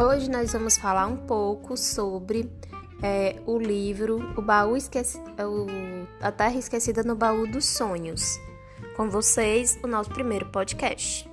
Hoje nós vamos falar um pouco sobre é, o livro O Baú Esqueci... É, A Terra Esquecida no Baú dos Sonhos. Com vocês, o nosso primeiro podcast.